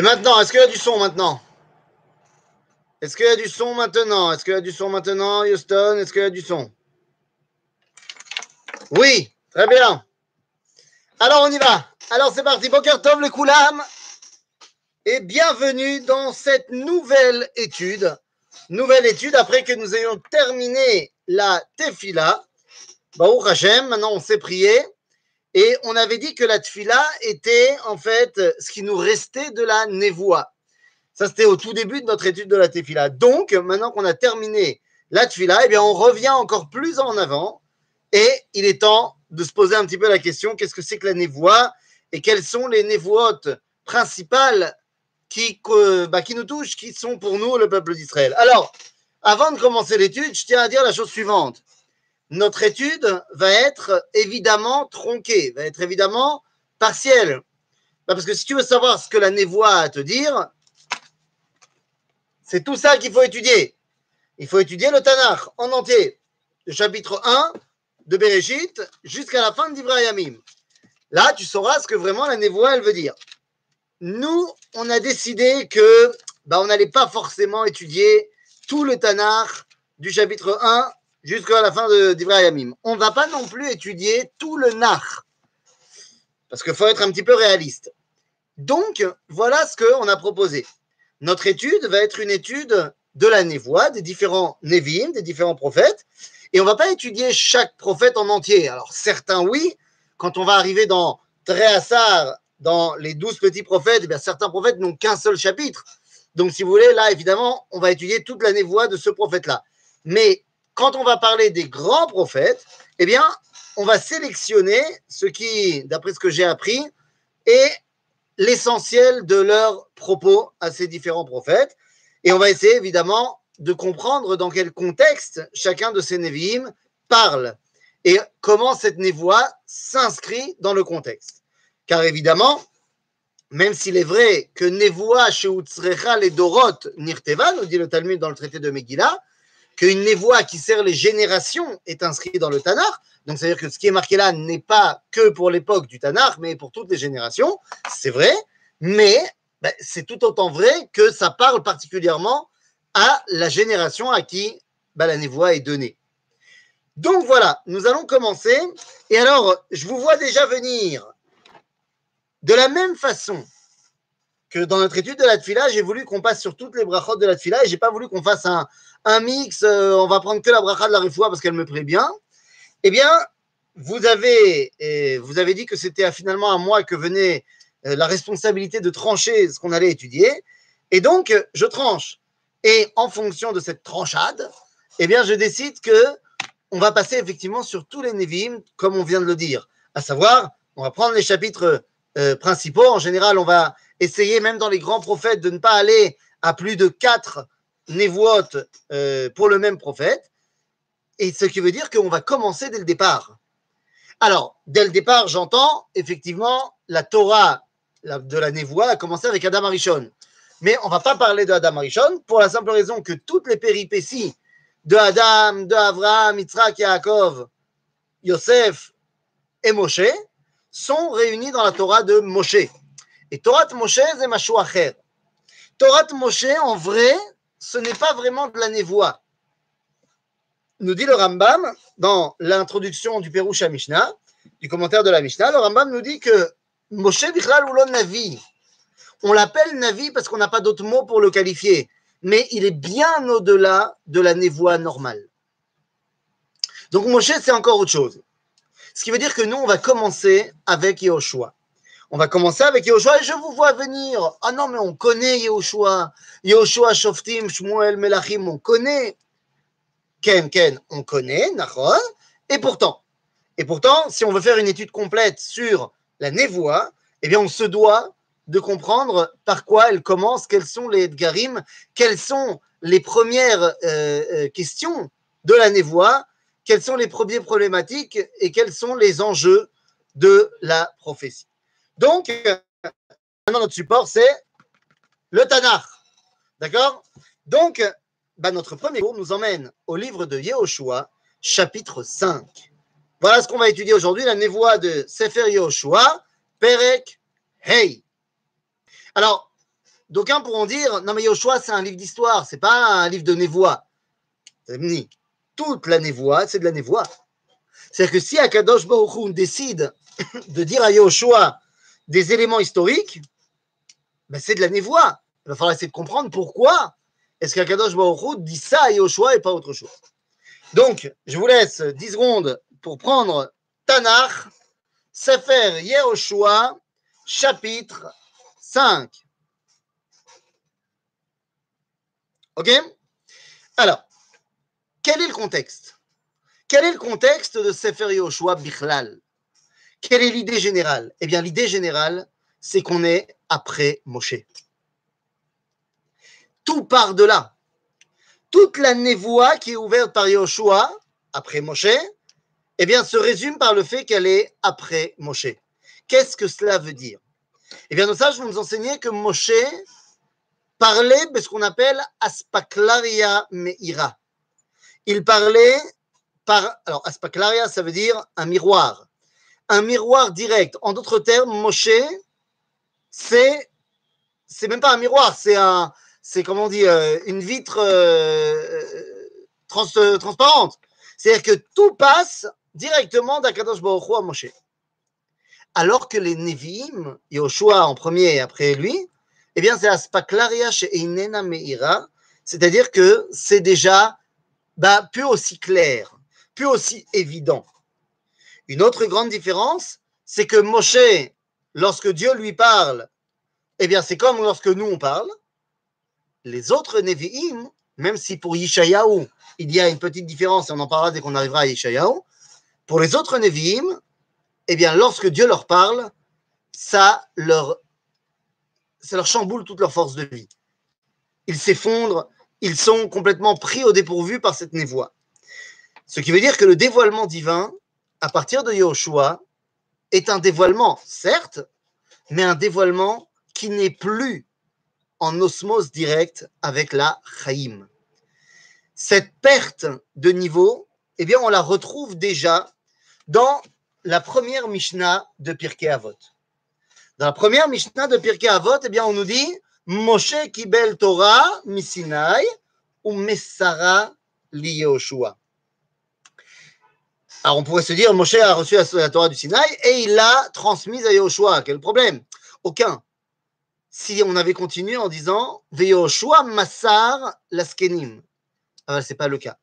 Et maintenant, est-ce qu'il y a du son maintenant? Est-ce qu'il y a du son maintenant? Est-ce qu'il y a du son maintenant, Houston? Est-ce qu'il y a du son? Oui, très bien. Alors, on y va. Alors, c'est parti. Boker Tov, le Koulam. Et bienvenue dans cette nouvelle étude. Nouvelle étude après que nous ayons terminé la Tefila. Baruch Hashem, maintenant on s'est prié. Et on avait dit que la tfila était en fait ce qui nous restait de la névoie. Ça, c'était au tout début de notre étude de la tefila. Donc, maintenant qu'on a terminé la tfila, eh bien, on revient encore plus en avant et il est temps de se poser un petit peu la question qu'est-ce que c'est que la névoie et quelles sont les névoites principales qui, bah, qui nous touchent, qui sont pour nous le peuple d'Israël? Alors, avant de commencer l'étude, je tiens à dire la chose suivante notre étude va être évidemment tronquée, va être évidemment partielle. Bah, parce que si tu veux savoir ce que la névoie a à te dire, c'est tout ça qu'il faut étudier. Il faut étudier le Tanakh en entier, le chapitre 1 de Bereshit jusqu'à la fin d'Ibrahimim. Là, tu sauras ce que vraiment la névoie, elle veut dire. Nous, on a décidé que bah, on n'allait pas forcément étudier tout le Tanakh du chapitre 1 jusqu'à la fin d'Ibrahim. On ne va pas non plus étudier tout le Nach, parce qu'il faut être un petit peu réaliste. Donc, voilà ce qu'on a proposé. Notre étude va être une étude de la névoie, des différents Névim, des différents prophètes, et on ne va pas étudier chaque prophète en entier. Alors, certains, oui, quand on va arriver dans Tréhassar, dans les douze petits prophètes, eh bien, certains prophètes n'ont qu'un seul chapitre. Donc, si vous voulez, là, évidemment, on va étudier toute la névoie de ce prophète-là. Mais quand on va parler des grands prophètes, eh bien, on va sélectionner ce qui, d'après ce que j'ai appris, est l'essentiel de leurs propos à ces différents prophètes. Et on va essayer évidemment de comprendre dans quel contexte chacun de ces Nevi'im parle et comment cette névoie s'inscrit dans le contexte. Car évidemment, même s'il est vrai que névoie chez Utsrecha les Dorot Nirteva, nous dit le Talmud dans le traité de Megillah, qu'une névoie qui sert les générations est inscrite dans le Tanakh. Donc, c'est-à-dire que ce qui est marqué là n'est pas que pour l'époque du Tanakh, mais pour toutes les générations. C'est vrai, mais ben, c'est tout autant vrai que ça parle particulièrement à la génération à qui ben, la névoie est donnée. Donc voilà, nous allons commencer. Et alors, je vous vois déjà venir de la même façon que dans notre étude de la tfila, j'ai voulu qu'on passe sur toutes les brachot de la tfila et j'ai pas voulu qu'on fasse un, un mix, euh, on va prendre que la bracha de la refoua parce qu'elle me plaît bien. Eh bien, vous avez, vous avez dit que c'était finalement à moi que venait euh, la responsabilité de trancher ce qu'on allait étudier. Et donc, je tranche. Et en fonction de cette tranchade, eh bien, je décide que on va passer effectivement sur tous les Nevim, comme on vient de le dire. À savoir, on va prendre les chapitres euh, principaux. En général, on va essayer, même dans les grands prophètes, de ne pas aller à plus de quatre névoites euh, pour le même prophète. Et ce qui veut dire qu'on va commencer dès le départ. Alors, dès le départ, j'entends effectivement la Torah de la névoie a commencé avec Adam Arishon. Mais on ne va pas parler de Adam Arishon pour la simple raison que toutes les péripéties de Adam, de Avraham, Yitzhak, Yaakov, Yosef et Moshe sont réunies dans la Torah de Moshe. Et Torah de Moshe, c'est Torah de Moshe, en vrai, ce n'est pas vraiment de la névoie. Nous dit le Rambam dans l'introduction du Pérouche Mishnah, du commentaire de la Mishnah, le Rambam nous dit que Moshe Bichlal ou Navi, on l'appelle Navi parce qu'on n'a pas d'autre mot pour le qualifier, mais il est bien au-delà de la névoie normale. Donc Moshe, c'est encore autre chose. Ce qui veut dire que nous, on va commencer avec Yehoshua. On va commencer avec Yehoshua et je vous vois venir. Ah non, mais on connaît Yehoshua. Yehoshua, Shoftim, Shmuel, Melachim, on connaît. Ken, Ken, on connaît, Nachon. Et pourtant, et pourtant, si on veut faire une étude complète sur la névoie, eh bien, on se doit de comprendre par quoi elle commence, quels sont les Edgarim, quelles sont les premières euh, euh, questions de la névoie, quelles sont les premières problématiques et quels sont les enjeux de la prophétie. Donc, maintenant, notre support, c'est le Tanakh. D'accord? Donc, bah, notre premier cours nous emmène au livre de Yehoshua, chapitre 5. Voilà ce qu'on va étudier aujourd'hui, la névoie de Sefer Yehoshua, Perek Hey. Alors, d'aucuns pourront dire non mais Yoshua c'est un livre d'histoire, c'est pas un livre de névoie. Toute la névoie, c'est de la névoie. C'est-à-dire que si Akadosh Baruch décide de dire à Yoshua des éléments historiques, ben c'est de la névoie. Il va falloir essayer de comprendre pourquoi est-ce qu'Akadosh Baruch dit ça à Yoshua et pas autre chose. Donc, je vous laisse 10 secondes pour prendre Tanakh, Sefer Yehoshua, chapitre 5. Ok? Alors, quel est le contexte? Quel est le contexte de Sefer Yehoshua Bichlal? Quelle est l'idée générale? Eh bien, l'idée générale, c'est qu'on est après Moshe. Tout part de là. Toute la névoie qui est ouverte par Yehoshua, après Moshe, eh bien, se résume par le fait qu'elle est après Moshe. Qu'est-ce que cela veut dire? Eh bien, ça, je vais vous enseigner que Moshe parlait de ce qu'on appelle Aspaklaria Meira. Il parlait par. Alors, Aspaklaria, ça veut dire un miroir. Un miroir direct. En d'autres termes, Moshe, c'est. C'est même pas un miroir, c'est un. C'est, comment on dit, euh, une vitre euh, euh, transparente. C'est-à-dire que tout passe directement d'Akadosh Baruch à Moshe. Alors que les Nevi'im, Yoshua en premier et après lui, eh bien, c'est Aspaklaria chez Einena Meira, c'est-à-dire que c'est déjà bah, plus aussi clair, plus aussi évident. Une autre grande différence, c'est que Moshe, lorsque Dieu lui parle, eh bien, c'est comme lorsque nous on parle. Les autres Nevi'im, même si pour Yishayahu, il y a une petite différence, et on en parlera dès qu'on arrivera à Yishayahu, pour les autres Nevi'im, eh bien, lorsque Dieu leur parle, ça leur, ça leur chamboule toute leur force de vie. Ils s'effondrent, ils sont complètement pris au dépourvu par cette névoie. Ce qui veut dire que le dévoilement divin, à partir de Yahushua, est un dévoilement, certes, mais un dévoilement qui n'est plus en osmose directe avec la Chaim. Cette perte de niveau, eh bien, on la retrouve déjà dans la première Mishnah de Pirkei Avot. Dans la première Mishnah de Pirkei Avot, eh bien, on nous dit Moshe kibel Torah misinai ou Messara li Alors, on pourrait se dire Moshe a reçu la Torah du Sinaï et il l'a transmise à Yehoshua. Quel problème? Aucun. Si on avait continué en disant Veyoshua Massar Laskenim. Ah, ce n'est pas le cas.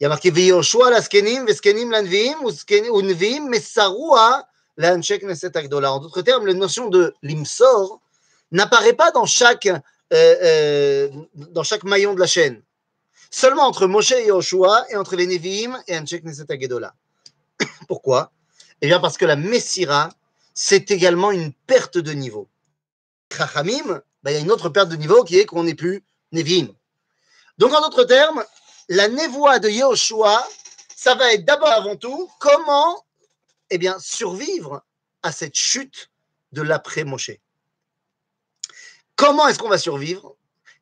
Il y a marqué Veyoshua Laskenim, Veskenim Lanvim, ou Nvim, Messarua Lanchek Neset Agdola. En d'autres termes, la notion de l'imsor n'apparaît pas dans chaque, euh, euh, dans chaque maillon de la chaîne. Seulement entre Moshe et Yoshua et entre les Nevi'im et Anshek Neset Agdola. Pourquoi? Eh bien parce que la Messira, c'est également une perte de niveau. Chachamim, ben, il y a une autre perte de niveau qui est qu'on n'est plus Nevi'im. Donc en d'autres termes, la névoie de Yehoshua, ça va être d'abord avant tout comment eh bien, survivre à cette chute de l'après-Moshe. Comment est-ce qu'on va survivre?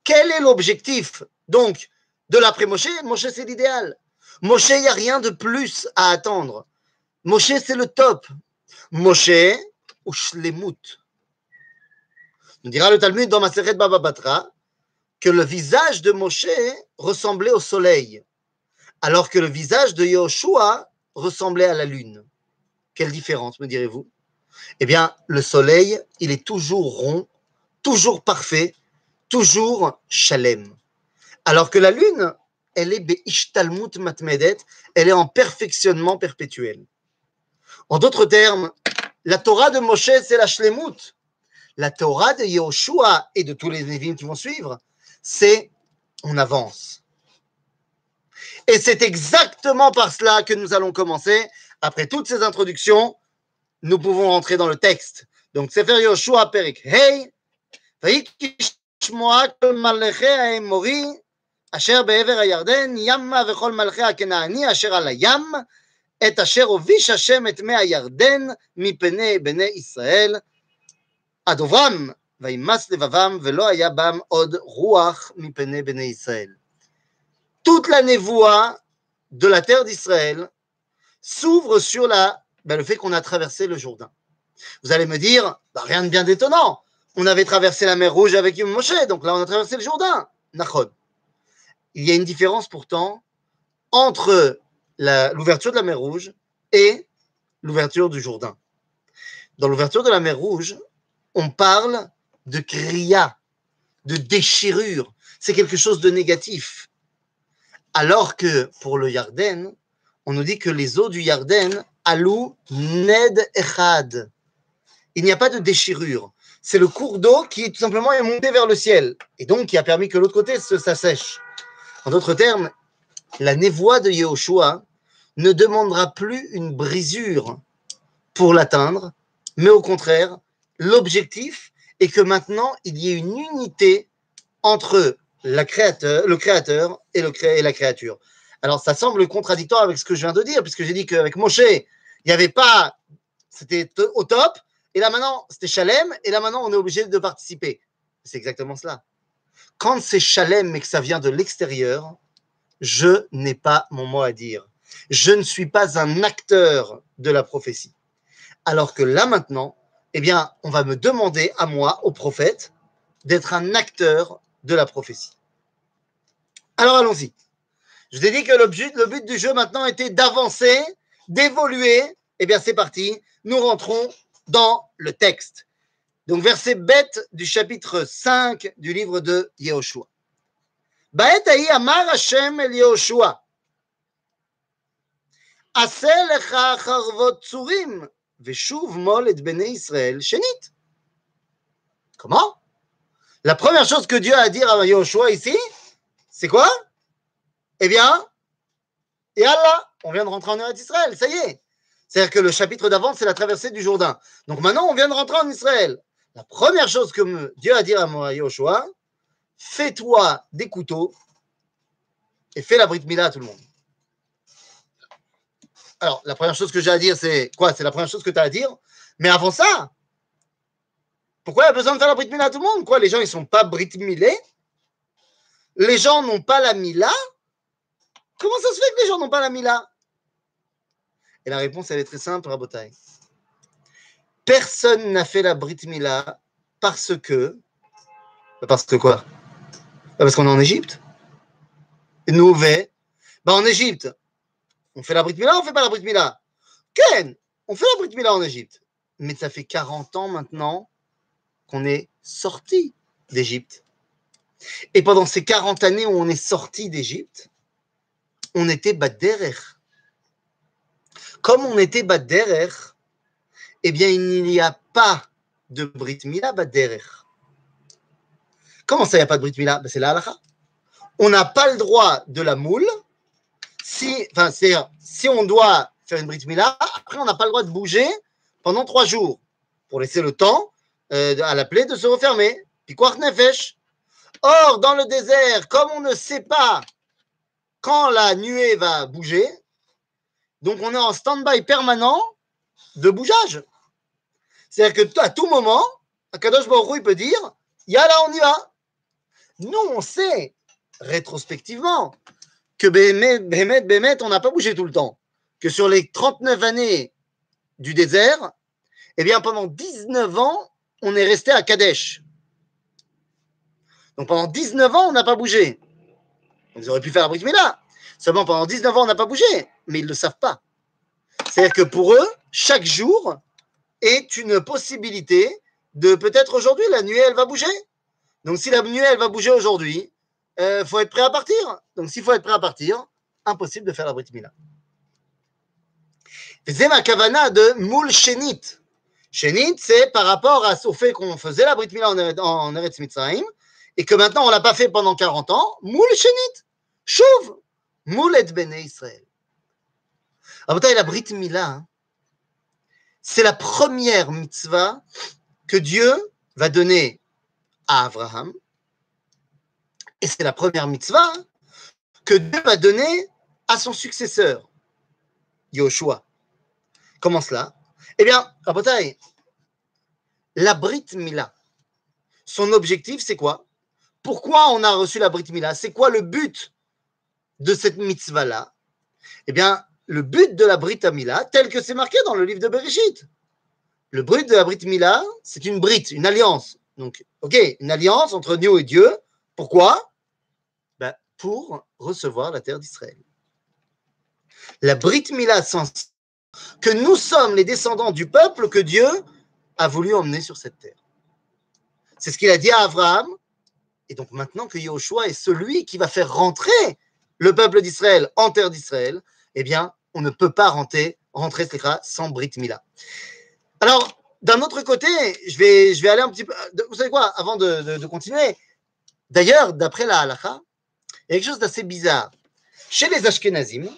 Quel est l'objectif donc de l'après-Moshe Moshe, c'est l'idéal. Moshe, il n'y a rien de plus à attendre. Moshe, c'est le top. Moshe ou Shlemut. Nous dira le Talmud dans Maseret Baba Batra que le visage de Moshe ressemblait au soleil, alors que le visage de Yoshua ressemblait à la lune. Quelle différence, me direz-vous? Eh bien, le soleil, il est toujours rond, toujours parfait, toujours chalem. Alors que la lune, elle est be'ishtalmut matmedet, elle est en perfectionnement perpétuel. En d'autres termes, la Torah de Moshe, c'est la shlemut. La Torah de Yoshua et de tous les Névim qui vont suivre, c'est on avance. Et c'est exactement par cela que nous allons commencer. Après toutes ces introductions, nous pouvons rentrer dans le texte. Donc, Sefer Yoshua Perik Hey, שמוע כל מלכי האמורי אשר בעבר הירדן, ימה וכל מלכי הכנעני אשר על הים, את אשר הוביש השם את מי הירדן מפני בני ישראל, עד עוברם toute la névoie de la terre d'Israël s'ouvre sur la, ben, le fait qu'on a traversé le Jourdain. Vous allez me dire, bah, rien de bien d'étonnant. on avait traversé la mer Rouge avec Moshe, donc là on a traversé le Jourdain. Nachon. Il y a une différence pourtant entre l'ouverture de la mer Rouge et l'ouverture du Jourdain. Dans l'ouverture de la mer Rouge, on parle de kriya, de déchirure. C'est quelque chose de négatif. Alors que pour le Yarden, on nous dit que les eaux du Yarden, alou ned echad. Il n'y a pas de déchirure. C'est le cours d'eau qui tout simplement est monté vers le ciel et donc qui a permis que l'autre côté s'assèche. En d'autres termes, la névoie de Yehoshua ne demandera plus une brisure pour l'atteindre, mais au contraire, l'objectif est que maintenant il y ait une unité entre le créateur et, et la créature. Alors ça semble contradictoire avec ce que je viens de dire, puisque j'ai dit qu'avec Moshe, il n'y avait pas, c'était au top, et là maintenant c'était Chalem, et là maintenant on est obligé de participer. C'est exactement cela. Quand c'est Chalem mais que ça vient de l'extérieur, je n'ai pas mon mot à dire. Je ne suis pas un acteur de la prophétie. Alors que là maintenant, eh bien, on va me demander à moi, au prophète, d'être un acteur de la prophétie. Alors allons-y. Je vous ai dit que le but, le but du jeu maintenant était d'avancer, d'évoluer. Eh bien, c'est parti. Nous rentrons dans le texte. Donc, verset bête du chapitre 5 du livre de Yehoshua. Amar Hashem el Yehoshua. Comment? La première chose que Dieu a à dire à Yehoshua ici, c'est quoi? Eh bien, et Allah, on vient de rentrer en Eretz Israël, ça y est. C'est-à-dire que le chapitre d'avant, c'est la traversée du Jourdain. Donc maintenant, on vient de rentrer en Israël. La première chose que Dieu a à dire à Yoshua, fais-toi des couteaux et fais la Brit Mila à tout le monde. Alors, la première chose que j'ai à dire, c'est quoi? C'est la première chose que tu as à dire. Mais avant ça, pourquoi il y a besoin de faire la Brit Mila à tout le monde? Quoi Les gens, ils ne sont pas Brit Milés Les gens n'ont pas la Mila Comment ça se fait que les gens n'ont pas la Mila et la réponse, elle est très simple, Rabotai. Personne n'a fait la Brit Mila parce que. Parce que quoi? Parce qu'on est en Égypte. Nous, ben, en Égypte, on fait la Brit Mila on fait pas la Brit Mila Ken, on fait la Brit Mila en Égypte. Mais ça fait 40 ans maintenant qu'on est sorti d'Égypte. Et pendant ces 40 années où on est sorti d'Égypte, on était Baderer comme on était Baderer, eh bien, il n'y a pas de Brit Mila Baderer. Comment ça, il n'y a pas de Brit Mila ben, C'est la halakha. On n'a pas le droit de la moule. Si, enfin, si on doit faire une Brit Mila, après, on n'a pas le droit de bouger pendant trois jours pour laisser le temps euh, à la plaie de se refermer. Piquart nefesh. Or, dans le désert, comme on ne sait pas quand la nuée va bouger, donc, on est en stand-by permanent de bougeage. C'est-à-dire qu'à tout moment, Akadosh Baruch il peut dire là, on y va. Nous, on sait rétrospectivement que Bémet, Bémet, on n'a pas bougé tout le temps. Que sur les 39 années du désert, eh bien, pendant 19 ans, on est resté à Kadesh. Donc pendant 19 ans, on n'a pas bougé. Ils auraient pu faire la là, Seulement pendant 19 ans, on n'a pas bougé, mais ils ne le savent pas. C'est-à-dire que pour eux, chaque jour est une possibilité de peut-être aujourd'hui, la nuée, elle va bouger. Donc si la nuée, elle va bouger aujourd'hui, il euh, faut être prêt à partir. Donc s'il faut être prêt à partir, impossible de faire la Brit Mila. C'est ma kavana de moul shenit. Shenit, c'est par rapport au fait qu'on faisait la Brit Mila en Eretz Mitzrayim et que maintenant on ne l'a pas fait pendant 40 ans. Moul shenit. Chouve. Moulet Bene Israël. la Brit Mila, c'est la première mitzvah que Dieu va donner à Abraham. Et c'est la première mitzvah que Dieu va donner à son successeur, Yoshua. Comment cela? Eh bien, Rabotai, la Brit Mila, son objectif, c'est quoi? Pourquoi on a reçu la Brit Mila? C'est quoi le but de cette mitzvah-là Eh bien, le but de la Brit Mila, tel que c'est marqué dans le livre de Bereshit, le but de la Brit Mila, c'est une Brit, une alliance. Donc, ok, une alliance entre nous et Dieu. Pourquoi? Ben, Pour recevoir la terre d'Israël. La Brit Mila sens que nous sommes les descendants du peuple que Dieu a voulu emmener sur cette terre. C'est ce qu'il a dit à Abraham. Et donc maintenant que Yahushua est celui qui va faire rentrer le peuple d'Israël en terre d'Israël, eh bien, on ne peut pas rentrer, rentrer sans Brit Mila. Alors, d'un autre côté, je vais, je vais aller un petit peu. Vous savez quoi, avant de, continuer, d'ailleurs, d'après la halakha, il y a quelque chose d'assez bizarre. Chez les Ashkenazim,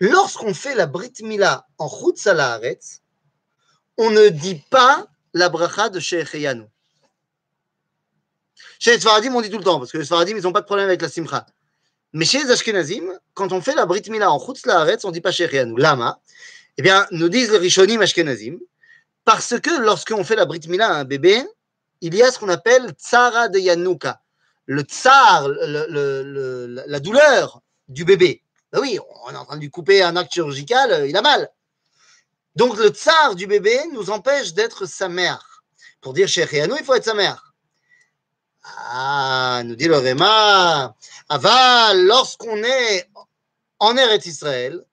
lorsqu'on fait la Brit Mila en Chutz on ne dit pas la bracha de Shecheyanu. Chez les Sfaradim, on dit tout le temps, parce que les Sfaradim, ils n'ont pas de problème avec la Simcha. Mais chez les Ashkenazim, quand on fait la Brit Mila en Chutz Laaretz, on ne dit pas Shecheyanu. Lama? Eh bien, nous disent les Rishonim Ashkenazim, parce que lorsqu'on fait la Brit Mila à un bébé, il y a ce qu'on appelle Tsara de Yanouka, le tsar, la douleur du bébé. Ben oui, on est en train de lui couper un acte chirurgical, euh, il a mal. Donc le tsar du bébé nous empêche d'être sa mère. Pour dire chez Réanou, il faut être sa mère. Ah, nous dit le Réma, Aval, lorsqu'on est en Eretz Israël,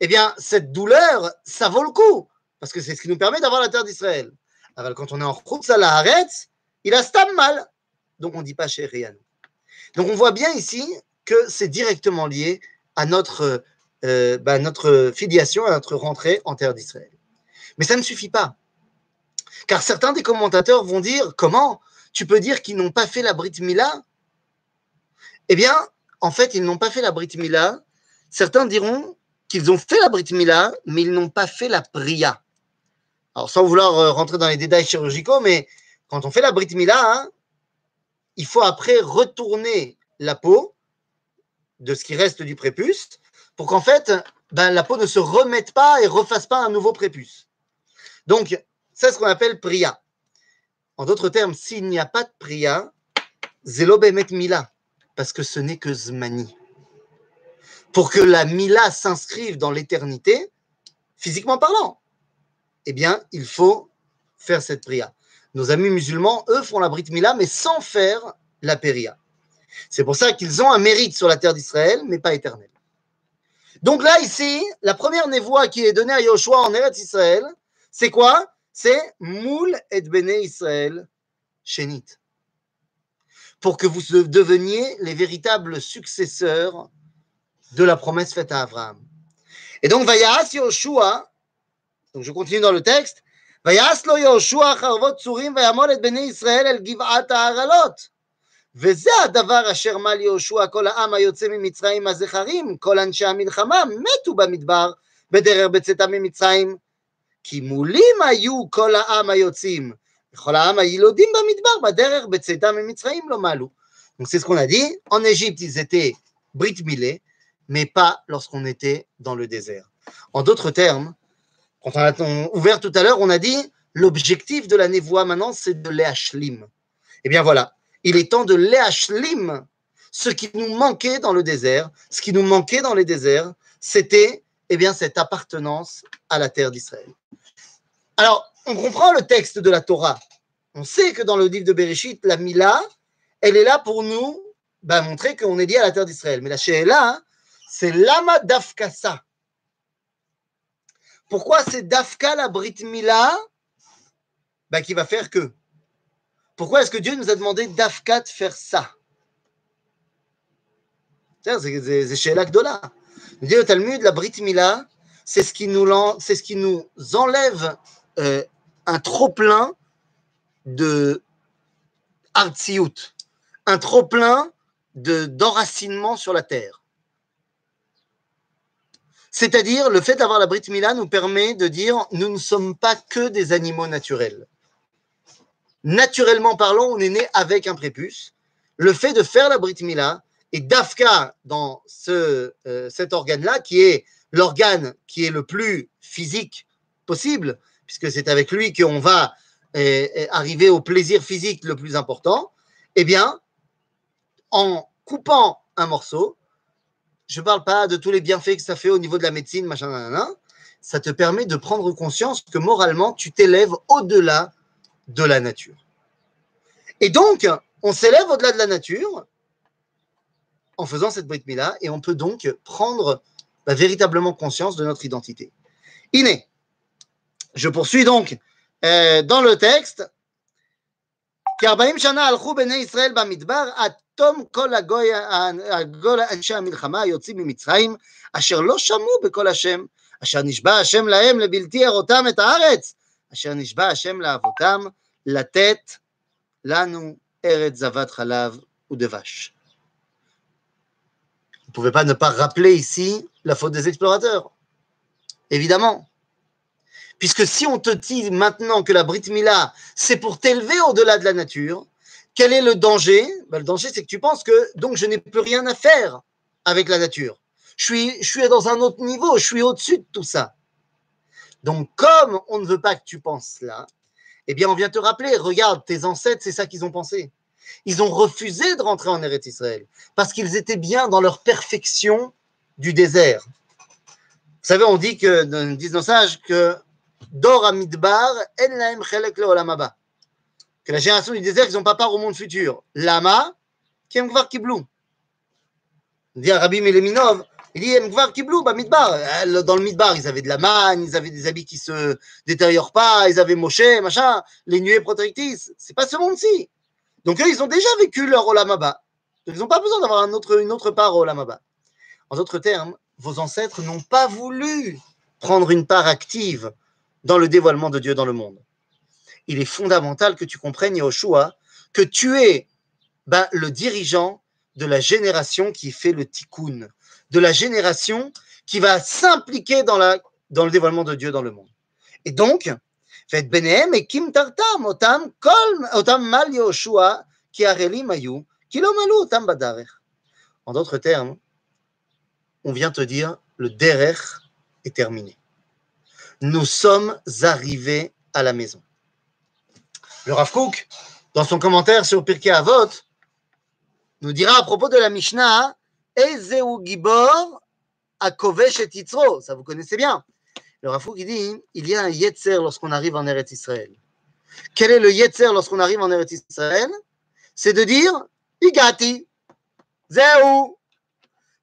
eh bien, cette douleur, ça vaut le coup parce que c'est ce qui nous permet d'avoir la terre d'Israël. Quand on est en Khutz la il a stam mal. Donc on ne dit pas chez Rian. Donc on voit bien ici que c'est directement lié à notre, euh, bah, notre filiation, à notre rentrée en terre d'Israël. Mais ça ne suffit pas. Car certains des commentateurs vont dire comment? Tu peux dire qu'ils n'ont pas fait la Brit Mila Eh bien, en fait, ils n'ont pas fait la Brit Mila. Certains diront qu'ils ont fait la Brit Mila, mais ils n'ont pas fait la Priya. Alors, sans vouloir euh, rentrer dans les détails chirurgicaux, mais quand on fait la Brit Mila, hein, il faut après retourner la peau de ce qui reste du prépuce pour qu'en fait, ben, la peau ne se remette pas et refasse pas un nouveau prépuce. Donc, c'est ce qu'on appelle Priya. En d'autres termes, s'il n'y a pas de Priya, Zelo Bemet Mila, parce que ce n'est que Zmani. Pour que la Mila s'inscrive dans l'éternité, physiquement parlant, eh bien, il faut faire cette prière. Nos amis musulmans, eux, font la Brit Mila, mais sans faire la péria. C'est pour ça qu'ils ont un mérite sur la terre d'Israël, mais pas éternel. Donc là, ici, la première névoie qui est donnée à Yoshua en Eretz Israël, c'est quoi? C'est Moul et Bene Israël Shenit Pour que vous deveniez les véritables successeurs de la promesse faite à Abraham. Et donc, Vayas Yoshua, donc je continue dans le texte. ויעש לו יהושע חרבות צורים וימול את בני ישראל אל גבעת הערלות. וזה הדבר אשר מל יהושע כל העם היוצא ממצרים הזכרים, כל אנשי המלחמה מתו במדבר בדרך בצאתם ממצרים. כי מולים היו כל העם היוצאים, donc c'est ce qu'on a dit. En Égypte, ils étaient brit milé, mais pas lorsqu'on était dans le désert. En d'autres termes, quand on a ouvert tout à l'heure, on a dit l'objectif de la névoie maintenant, c'est de l'éachlim. Eh bien voilà, il est temps de l'éachlim. Ce qui nous manquait dans le désert, ce qui nous manquait dans les déserts, c'était eh bien cette appartenance à la terre d'Israël. Alors, on comprend le texte de la Torah. On sait que dans le livre de Bereshit, la Mila, elle est là pour nous bah, montrer qu'on est lié à la terre d'Israël. Mais la Sheela, c'est l'ama d'Afkassa. Pourquoi c'est Dafka la Brit Mila? Bah, qui va faire que Pourquoi est-ce que Dieu nous a demandé Dafka de faire ça? C'est au Talmud, la Brit Mila, c'est ce, qui nous, ce qui nous enlève euh, un trop-plein de Artsiout, un trop-plein d'enracinement sur la terre. C'est-à-dire, le fait d'avoir la Brit Mila nous permet de dire nous ne sommes pas que des animaux naturels. Naturellement parlant, on est né avec un prépuce. Le fait de faire la Brit Mila et d'Afka dans euh, cet organe-là, qui est l'organe qui est le plus physique possible, puisque c'est avec lui qu'on va euh, euh, arriver au plaisir physique le plus important, eh bien, en coupant un morceau, je ne parle pas de tous les bienfaits que ça fait au niveau de la médecine, machin, ça te permet de prendre conscience que moralement, tu t'élèves au-delà de la nature. Et donc, on s'élève au-delà de la nature en faisant cette Brit Mila et on peut donc prendre bah, véritablement conscience de notre identité. Iné. Je poursuis donc euh, dans le texte. כארבעים שנה הלכו בני ישראל במדבר עד תום כל הגוי, הגול אנשי המלחמה היוצאים ממצרים, אשר לא שמעו בקול השם, אשר נשבע השם להם לבלתי הראותם את הארץ, אשר נשבע השם לאבותם לתת לנו ארץ זבת חלב ודבש. Vous ne pouvez pas ne pas rappeler ici la faute des explorateurs. Évidemment. Puisque si on te dit maintenant que la Brit Mila, c'est pour t'élever au-delà de la nature, quel est le danger? Ben, Le danger, c'est que tu penses que donc je n'ai plus rien à faire avec la nature. Je suis, je suis dans un autre niveau, je suis au-dessus de tout ça. Donc, comme on ne veut pas que tu penses là, eh bien, on vient te rappeler, regarde, tes ancêtres, c'est ça qu'ils ont pensé. Ils ont refusé de rentrer en Eretz Israël parce qu'ils étaient bien dans leur perfection du désert. Vous savez, on dit que, disent nos sages, que Dor Amidbar, En Laem Chelek Olamaba. Que la génération du désert, ils n'ont pas part au monde futur. Lama, Kem Gvar Kiblou. Dit Rabbi Meleminov, il dit Gvar Kiblou, bah Midbar. Dans le Midbar, ils avaient de la manne, ils avaient des habits qui se détériorent pas, ils avaient Moshe, machin, les nuées protectrices. C'est pas ce monde-ci. Donc eux, ils ont déjà vécu leur Olamaba. Ils n'ont pas besoin d'avoir une autre part au Olamaba. En d'autres termes, vos ancêtres n'ont pas voulu prendre une part active dans le dévoilement de Dieu dans le monde. Il est fondamental que tu comprennes, Yahushua, que tu es ben, le dirigeant de la génération qui fait le tikkun, de la génération qui va s'impliquer dans, dans le dévoilement de Dieu dans le monde. Et donc, et kim tartam, otam otam mal otam. En d'autres termes, on vient te dire, le derer est terminé nous sommes arrivés à la maison. Le Rav dans son commentaire sur Pirkei Avot, nous dira à propos de la Mishnah, Ezeu Gibor Akovesh et Yitzro. Ça vous connaissez bien. Le Rav dit, il y a un Yetzer lorsqu'on arrive en Eretz Israël. Quel est le Yetzer lorsqu'on arrive en Eretz Israël? C'est de dire, Igati, Zéou,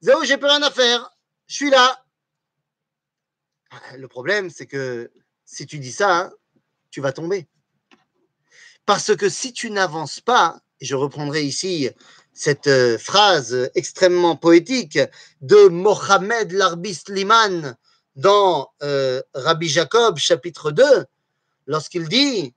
Zéou, j'ai plus rien à faire, je suis là, le problème, c'est que si tu dis ça, hein, tu vas tomber. Parce que si tu n'avances pas, je reprendrai ici cette euh, phrase extrêmement poétique de Mohamed Larbis Liman dans euh, Rabbi Jacob, chapitre 2, lorsqu'il dit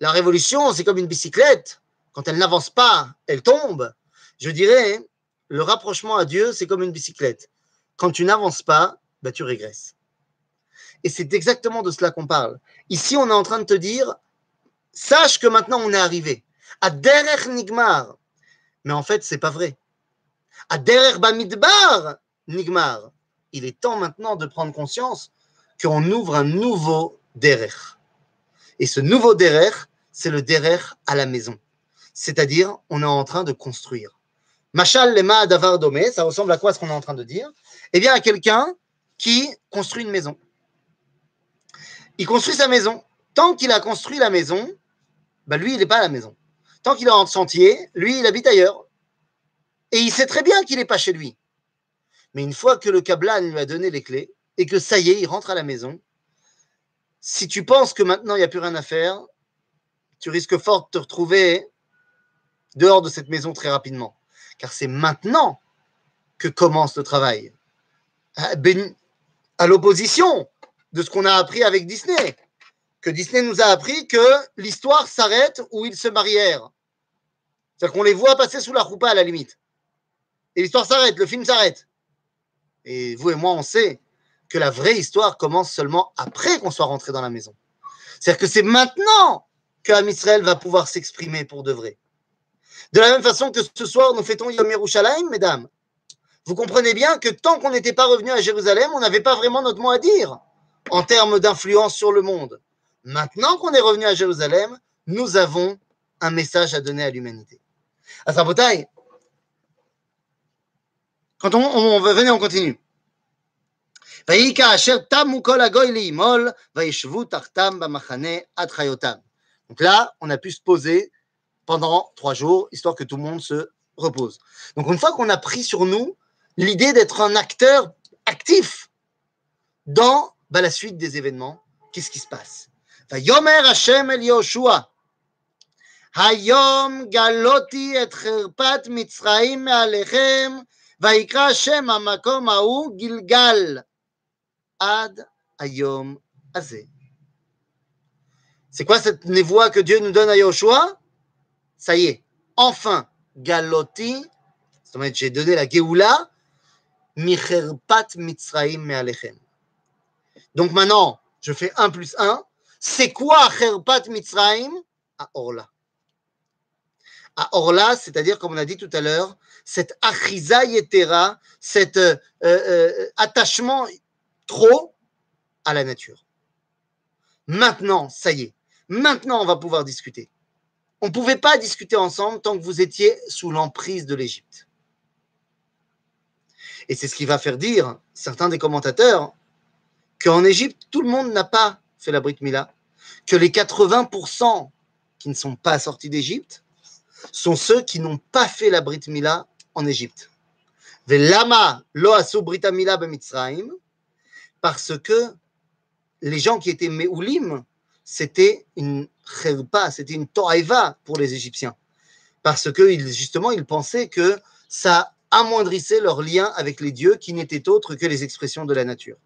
La révolution, c'est comme une bicyclette. Quand elle n'avance pas, elle tombe. Je dirais Le rapprochement à Dieu, c'est comme une bicyclette. Quand tu n'avances pas, bah, tu régresses. Et c'est exactement de cela qu'on parle. Ici, on est en train de te dire, sache que maintenant on est arrivé. À Derech Nigmar. Mais en fait, c'est pas vrai. À Derech Bamidbar Nigmar. Il est temps maintenant de prendre conscience qu'on ouvre un nouveau Derech. Et ce nouveau Derech, c'est le Derech à la maison. C'est-à-dire, on est en train de construire. Machal lema davar domé, ça ressemble à quoi ce qu'on est en train de dire? Eh bien, à quelqu'un qui construit une maison il construit sa maison. Tant qu'il a construit la maison, bah lui, il n'est pas à la maison. Tant qu'il est en sentier, lui, il habite ailleurs. Et il sait très bien qu'il n'est pas chez lui. Mais une fois que le Kablan lui a donné les clés et que ça y est, il rentre à la maison, si tu penses que maintenant il n'y a plus rien à faire, tu risques fort de te retrouver dehors de cette maison très rapidement. Car c'est maintenant que commence le travail. À ben, l'opposition de ce qu'on a appris avec Disney. Que Disney nous a appris que l'histoire s'arrête où ils se marièrent. C'est-à-dire qu'on les voit passer sous la roupa à la limite. Et l'histoire s'arrête, le film s'arrête. Et vous et moi, on sait que la vraie histoire commence seulement après qu'on soit rentré dans la maison. C'est-à-dire que c'est maintenant que Israël va pouvoir s'exprimer pour de vrai. De la même façon que ce soir, nous fêtons Yom Yerushalayim, mesdames. Vous comprenez bien que tant qu'on n'était pas revenu à Jérusalem, on n'avait pas vraiment notre mot à dire en termes d'influence sur le monde. Maintenant qu'on est revenu à Jérusalem, nous avons un message à donner à l'humanité. À sa bataille, quand on, on, venez, on continue. Donc là, on a pu se poser pendant trois jours, histoire que tout le monde se repose. Donc une fois qu'on a pris sur nous l'idée d'être un acteur actif dans bah, la suite des événements, qu'est-ce qui se passe Yomer Hashem el Yoshua, Hayom galoti et chirpat mitzraim me'alechem, ויקרא Hashem hamakom ההוא gilgal ad hayom הזה. C'est quoi cette névoie que Dieu nous donne à Yoshua Ça y est, enfin, Galoti, j'ai donné la Geoula, Micherpat Mitzraim Me'alechem. Donc maintenant, je fais 1 plus 1. C'est quoi Cherpat Mitzraim À Orla. À Orla, c'est-à-dire, comme on a dit tout à l'heure, cet achiza yetera, cet euh, euh, attachement trop à la nature. Maintenant, ça y est, Maintenant, on va pouvoir discuter. On ne pouvait pas discuter ensemble tant que vous étiez sous l'emprise de l'Égypte. Et c'est ce qui va faire dire certains des commentateurs qu'en Égypte, tout le monde n'a pas fait la Brit Mila, que les 80% qui ne sont pas sortis d'Égypte sont ceux qui n'ont pas fait la Brit Mila en Égypte. Lama lo Mila parce que les gens qui étaient Meoulim c'était une kherpa, c'était une to'aiva pour les Égyptiens. Parce que justement, ils pensaient que ça amoindrissait leur lien avec les dieux qui n'étaient autres que les expressions de la nature.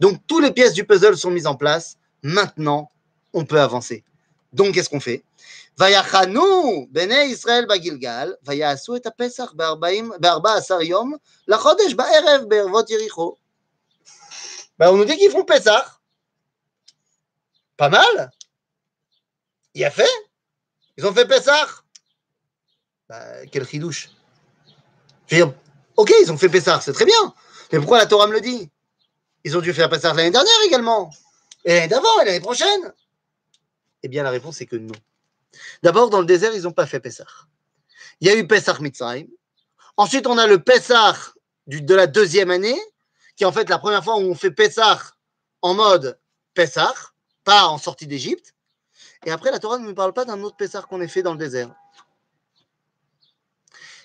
Donc, toutes les pièces du puzzle sont mises en place. Maintenant, on peut avancer. Donc, qu'est-ce qu'on fait? Vayachanou, Bene Israël Bagilgal, Vayasu et Barba Asarium, La Chodesh Ba'erev, Bervot bah, On nous dit qu'ils font Pesach. Pas mal. Il a fait. Ils ont fait Pessah. Bah, quel chidouche. Ok, ils ont fait Pessah, c'est très bien. Mais pourquoi la Torah me le dit? Ils ont dû faire Pessah l'année dernière également. Et l'année d'avant, et l'année prochaine. Eh bien, la réponse est que non. D'abord, dans le désert, ils n'ont pas fait Pessah. Il y a eu Pessah Mitzrayim. Ensuite, on a le Pessah de la deuxième année, qui est en fait la première fois où on fait Pessah en mode Pessah pas en sortie d'Égypte. Et après, la Torah ne nous parle pas d'un autre Pessah qu'on ait fait dans le désert.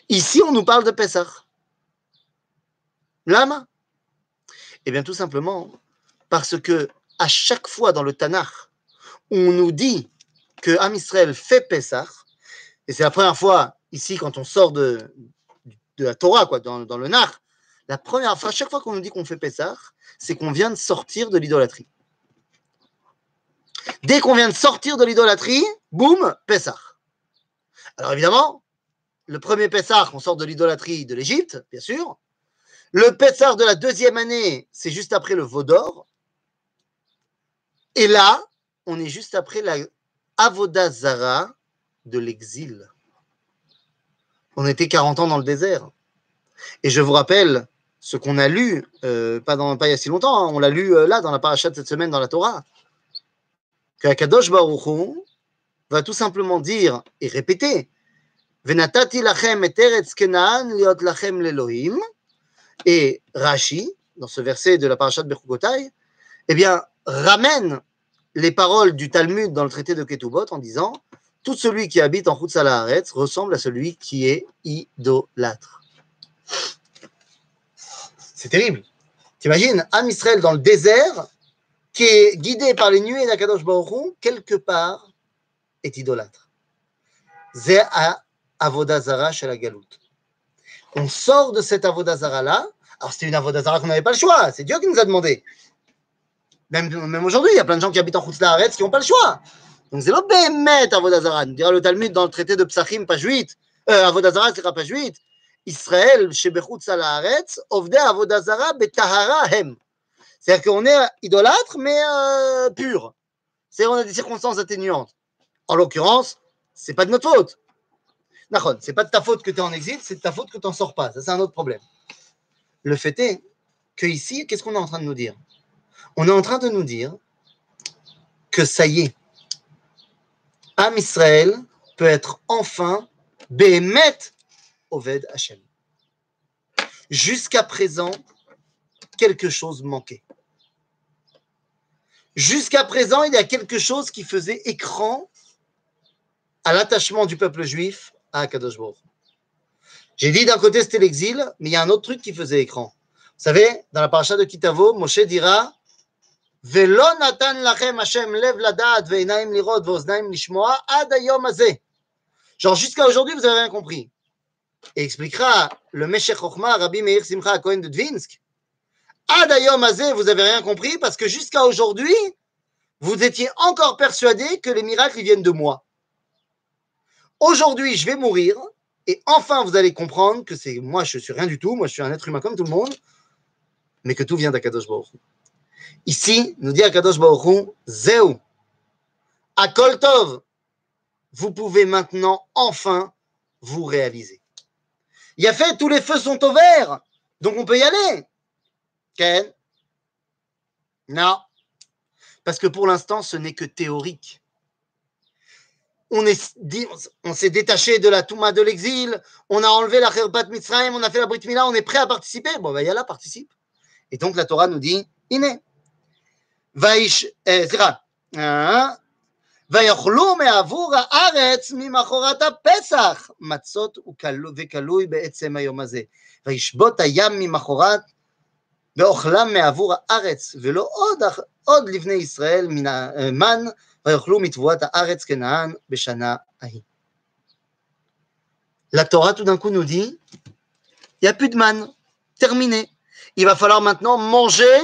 Ici, on nous parle de Pessah. Lama Eh bien, tout simplement parce que à chaque fois dans le Tanakh, on nous dit que Am Israël fait Pessah, et c'est la première fois ici quand on sort de, la Torah, quoi, dans, le Nar, la première fois, chaque fois qu'on nous dit qu'on fait Pessah, c'est qu'on vient de sortir de l'idolâtrie. Dès qu'on vient de sortir de l'idolâtrie, boum, Pessah. Alors évidemment, le premier Pessah, on sort de l'idolâtrie de l'Égypte, bien sûr. Le Pessah de la deuxième année, c'est juste après le Vaudor. Et là, on est juste après la Avodazara de l'exil. On était 40 ans dans le désert. Et je vous rappelle ce qu'on a lu, euh, pas, il y a si longtemps, hein, on l'a lu euh, là dans la paracha de cette semaine dans la Torah que Akadosh Baruch va tout simplement dire et répéter Venatati lachem et liot lachem lelohim et Rashi dans ce verset de la parashat Bechukotai eh bien ramène les paroles du Talmud dans le traité de Ketubot en disant tout celui qui habite en Chutz ressemble à celui qui est idolâtre. C'est terrible. T'imagines, Am Israël dans le désert, qui est guidé par les nuées d'Akadosh Baruch quelque part, est idolâtre. Avodazara. On sort de cette Avodazara-là. Alors, c'était une Avodazara qu'on n'avait pas le choix. C'est Dieu qui nous a demandé. Même, aujourd'hui, il y a plein de gens qui habitent en Haaretz qui n'ont pas le choix. Donc, c'est l'Obémet Avodazara. Nous dira le Talmud dans le traité de Psachim, page 8. Euh, Avodazara, c'est page 8. Israël, Haaretz, Ovde Avodazara Betahara Hem. C'est-à-dire qu'on est idolâtre, mais euh, pur. C'est on a des circonstances atténuantes. En l'occurrence, c'est pas de notre faute. Ce c'est pas de ta faute que tu es en exil, c'est de ta faute que tu n'en sors pas. Ça, c'est un autre problème. Le fait est que ici, qu'est-ce qu'on est en train de nous dire? On est en train de nous dire que ça y est, Am Israël peut être enfin Behemet Oved Hashem. Jusqu'à présent, quelque chose manquait. Jusqu'à présent, il y a quelque chose qui faisait écran à l'attachement du peuple juif à Kadosh Baruch. J'ai dit d'un côté c'était l'exil, mais il y a un autre truc qui faisait écran. Vous savez, dans la paracha de Kitavo, Moshe dira Velo natan lachem Hashem lev ve'inaim lirot ve'oznaim lishmoa ad hayom hazeh. Genre, jusqu'à aujourd'hui, vous n'avez rien compris. Et expliquera le Meshech Chochma, Rabbi Meir Simcha Cohen de Dvinsk. Ad vous n'avez rien compris parce que jusqu'à aujourd'hui, vous étiez encore persuadé que les miracles viennent de moi. Aujourd'hui, je vais mourir et enfin vous allez comprendre que c'est moi, je suis rien du tout, moi je suis un être humain comme tout le monde, mais que tout vient d'Akadosh Baruch. Ici, nous dit Akadosh Baruch Hu, Zeu, Akol Tov, vous pouvez maintenant enfin vous réaliser. Il a fait, tous les feux sont au vert, donc on peut y aller. Ken? Non. Parce que pour l'instant, ce n'est que théorique On est dit- on s'est détaché de la Touma de l'exil, on a enlevé la Kherbat Mitzrayim, on a fait la Brit Mila, on est prêt à participer. Bon, ben, yallah, participe. Et donc la Torah nous dit, Iné. Vaïsh, eh, סליחה, אה, ויאכלו מעבור הארץ ממחרת הפסח מצות וכלו- וכלוי בעצם היום הזה. וישבות הים ממחרת ואוכלם מעבור הארץ, ולא עוד, אח- עוד לבני ישראל מן המן, ויאכלו מתבואת הארץ כנען בשנה ההיא. La Torah tout d'un coup nous dit, il n'y a plus de manne, terminé. Il va falloir maintenant manger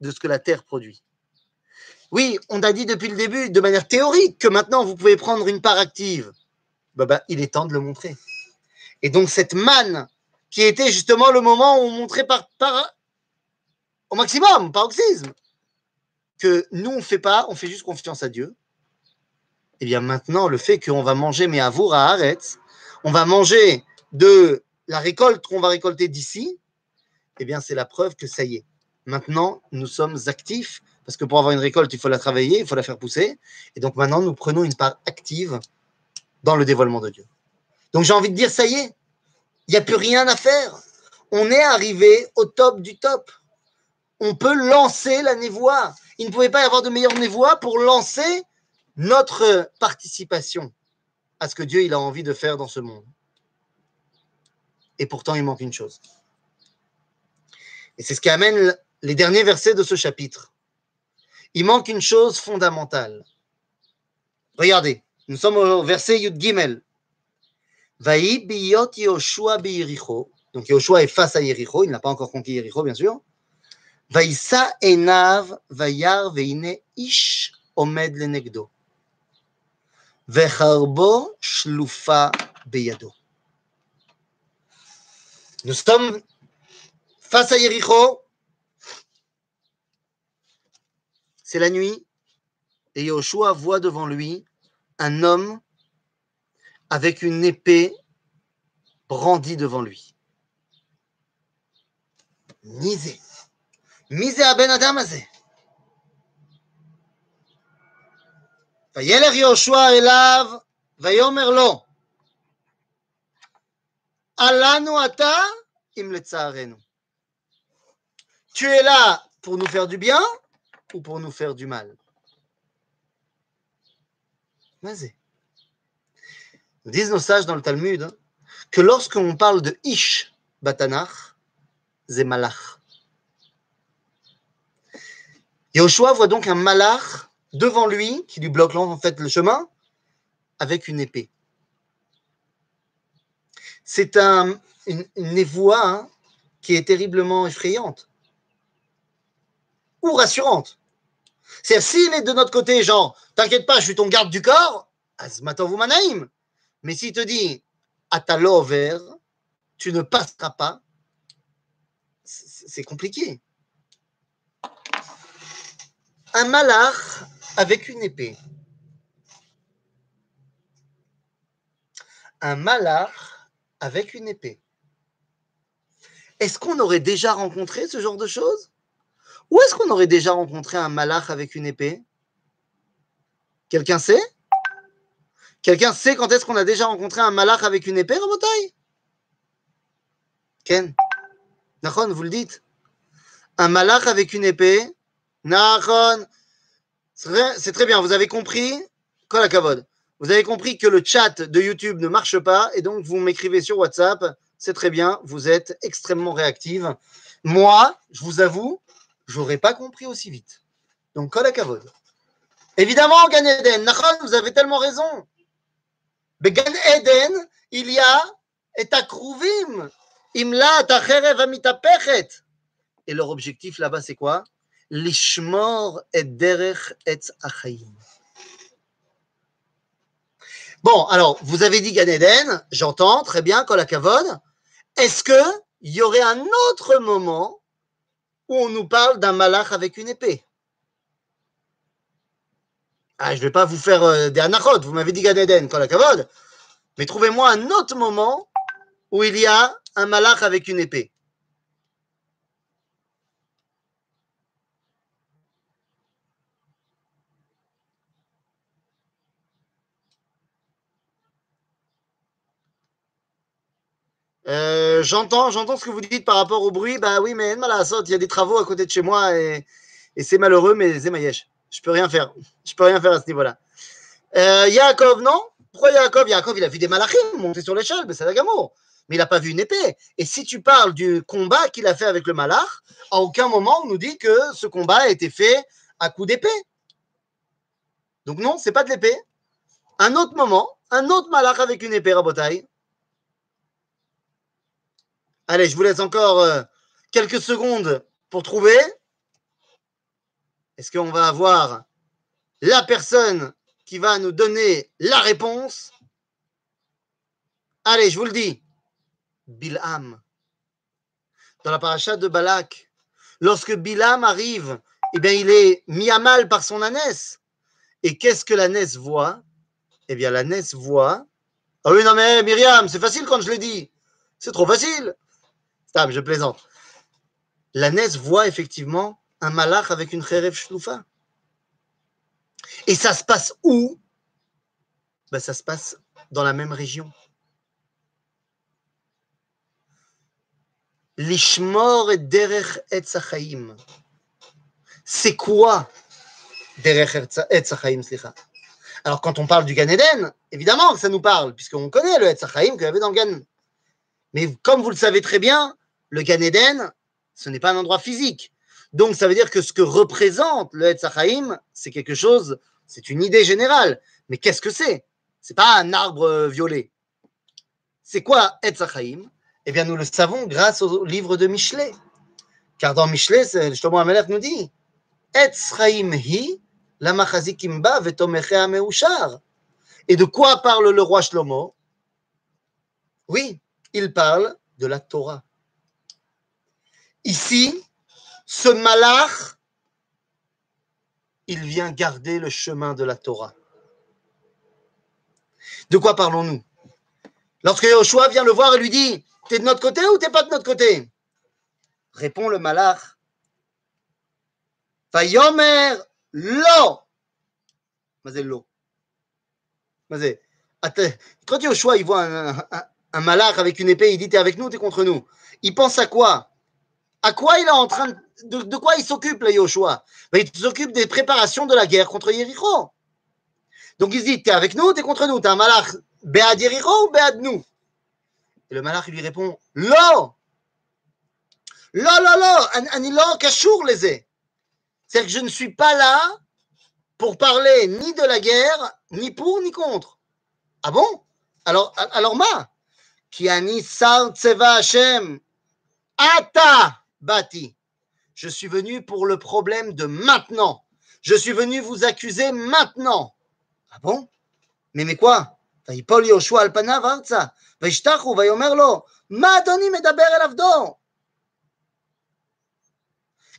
de ce que la terre produit. Oui, on a dit depuis le début, de manière théorique, que maintenant vous pouvez prendre une part active. Bah, bah, il est temps de le montrer. Et donc cette manne, qui était justement le moment où on montrait par, par au maximum, paroxysme, que nous on ne fait pas, on fait juste confiance à Dieu. Et bien maintenant, le fait qu'on va manger mais à vous à Haaretz, on va manger de la récolte qu'on va récolter d'ici, eh bien c'est la preuve que ça y est. Maintenant, nous sommes actifs, parce que pour avoir une récolte, il faut la travailler, il faut la faire pousser. Et donc maintenant, nous prenons une part active dans le dévoilement de Dieu. Donc j'ai envie de dire, ça y est, il n'y a plus rien à faire. On est arrivé au top du top. On peut lancer la névoie. Il ne pouvait pas y avoir de meilleure névoie pour lancer notre participation à ce que Dieu a envie de faire dans ce monde. Et pourtant, il manque une chose. Et c'est ce qui amène les derniers versets de ce chapitre. Il manque une chose fondamentale. Regardez, nous sommes au verset Yud Gimel. Vaï biyot Yoshua. Donc Yoshua est face à Yericho, il n'a pas encore conquis Yericho, bien sûr. Vaïsa enav vayar veine ish omed lenegdo. Vecharbo shlufa beyado. Nous sommes face à Yericho. C'est la nuit. Et Yoshua voit devant lui un homme avec une épée brandie devant lui. Misé. Misé à Ben Adam הזה. וילך יהושע אליו ויאמר לו, עלנו אתה אם לצערנו. Tu es là pour nous faire du bien ou pour nous faire du mal Vas-y. Disent nos sages dans le Talmud hein, que lorsqu'on parle de Ish Batanach, c'est Malach. Yoshua voit donc un Malach devant lui qui lui bloque en fait le chemin avec une épée. C'est un, une, une névoie hein, qui est terriblement effrayante ou rassurante. C'est-à-dire, s'il est de notre côté, genre, t'inquiète pas, je suis ton garde du corps, Azmatov ou Manaïm. Mais s'il te dit, Atalo over, tu ne passeras pas, c'est compliqué. Un malach avec une épée. Un malach avec une épée. Est-ce qu'on aurait déjà rencontré ce genre de choses? Où est-ce qu'on aurait déjà rencontré un malach avec une épée? Quelqu'un sait? Quelqu'un sait quand est-ce qu'on a déjà rencontré un malach avec une épée, Rabotai? Ken Nachon, vous le dites Un malach avec une épée Nachon C'est très bien, vous avez compris? Kol hakavod. Vous avez compris que le chat de YouTube ne marche pas et donc vous m'écrivez sur WhatsApp. C'est très bien, vous êtes extrêmement réactive. Moi, je vous avoue, j'aurais pas compris aussi vite. Donc, kol kavod. Évidemment, Gan Eden, Nachon, vous avez tellement raison. Mais Gan Eden, il y a et leur objectif là-bas, c'est quoi. Bon, alors, vous avez dit Gan Eden, j'entends, très bien, kol kavod. Est-ce qu'il y aurait un autre moment où on nous parle d'un malach avec une épée? Ah, Je ne vais pas vous faire euh, des anachot, vous m'avez dit Gan Eden, kol kavod. Mais trouvez-moi un autre moment où il y a un malach avec une épée. Euh, j'entends, j'entends ce que vous dites par rapport au bruit. Bah oui, mais il y a des travaux à côté de chez moi et, et c'est malheureux, mais Zemayesh. Je peux rien faire. Je peux rien faire à ce niveau-là. Euh, Yaakov, non Pourquoi Yaakov? Yaakov, il a vu des malachim monter sur l'échelle, mais c'est la. Mais il n'a pas vu une épée. Et si tu parles du combat qu'il a fait avec le malach, à aucun moment on nous dit que ce combat a été fait à coup d'épée. Donc non, c'est pas de l'épée. Un autre moment, un autre malach avec une épée, Rabotai. Allez, je vous laisse encore euh, quelques secondes pour trouver. Est-ce qu'on va avoir la personne qui va nous donner la réponse? Allez, je vous le dis. Bilham. Dans la paracha de Balak, lorsque Bilham arrive, eh bien, il est mis à mal par son ânesse. Et qu'est-ce que l'ânesse voit? Eh bien, l'ânesse voit. Ah oui, non, mais Myriam, c'est facile quand je le dis. C'est trop facile je plaisante. La voit effectivement un malach avec une kherev shloufa. Et ça se passe où? Ben, Ça se passe dans la même région. Lishmor et derech et C'est quoi derech et slicha? Alors, quand on parle du Gan Eden, évidemment que ça nous parle, puisqu'on connaît le Etzachaim qu'il y avait dans le Gan. Mais comme vous le savez très bien, le Gan Eden, ce n'est pas un endroit physique. Donc, ça veut dire que ce que représente le Etzachaim, c'est quelque chose, c'est une idée générale. Mais qu'est-ce que c'est? C'est pas un arbre euh, violet. C'est quoi Etzachaim Eh bien, nous le savons grâce au livre de Michelet. Car dans Michelet, Shlomo Amelech nous dit Etzchaim hi la machazikimba vetomechea meushar. Et de quoi parle le roi Shlomo? Oui, il parle de la Torah. Ici, ce malach, il vient garder le chemin de la Torah. De quoi parlons-nous? Lorsque Yoshua vient le voir et lui dit T'es de notre côté ou t'es pas de notre côté? Répond le malach Vayomer lo. lo. Quand Yoshua il voit un, un, avec une épée, il dit T'es avec nous, t'es contre nous. Il pense à quoi? Quoi il est en train de, quoi il s'occupe, le Yoshua? Ben, Il s'occupe des préparations de la guerre contre Yericho. Donc il se dit, t'es avec nous, t'es contre nous, t'es un malach, béad Yericho ou béad nous? Et le malach lui répond, lo! Lo, lo, lo, anilo kashour les C'est-à-dire que je ne suis pas là pour parler ni de la guerre, ni pour, ni contre. Ah bon? Alors, alors ma Qui ani sar tseva Hashem Ata Bati. Je suis venu pour le problème de maintenant. Je suis venu vous accuser maintenant. Ah bon Mais mais quoi ויפול יהושע על פניו ארצה, וישתחו ויאמר לו, מה אדוני מדבר אל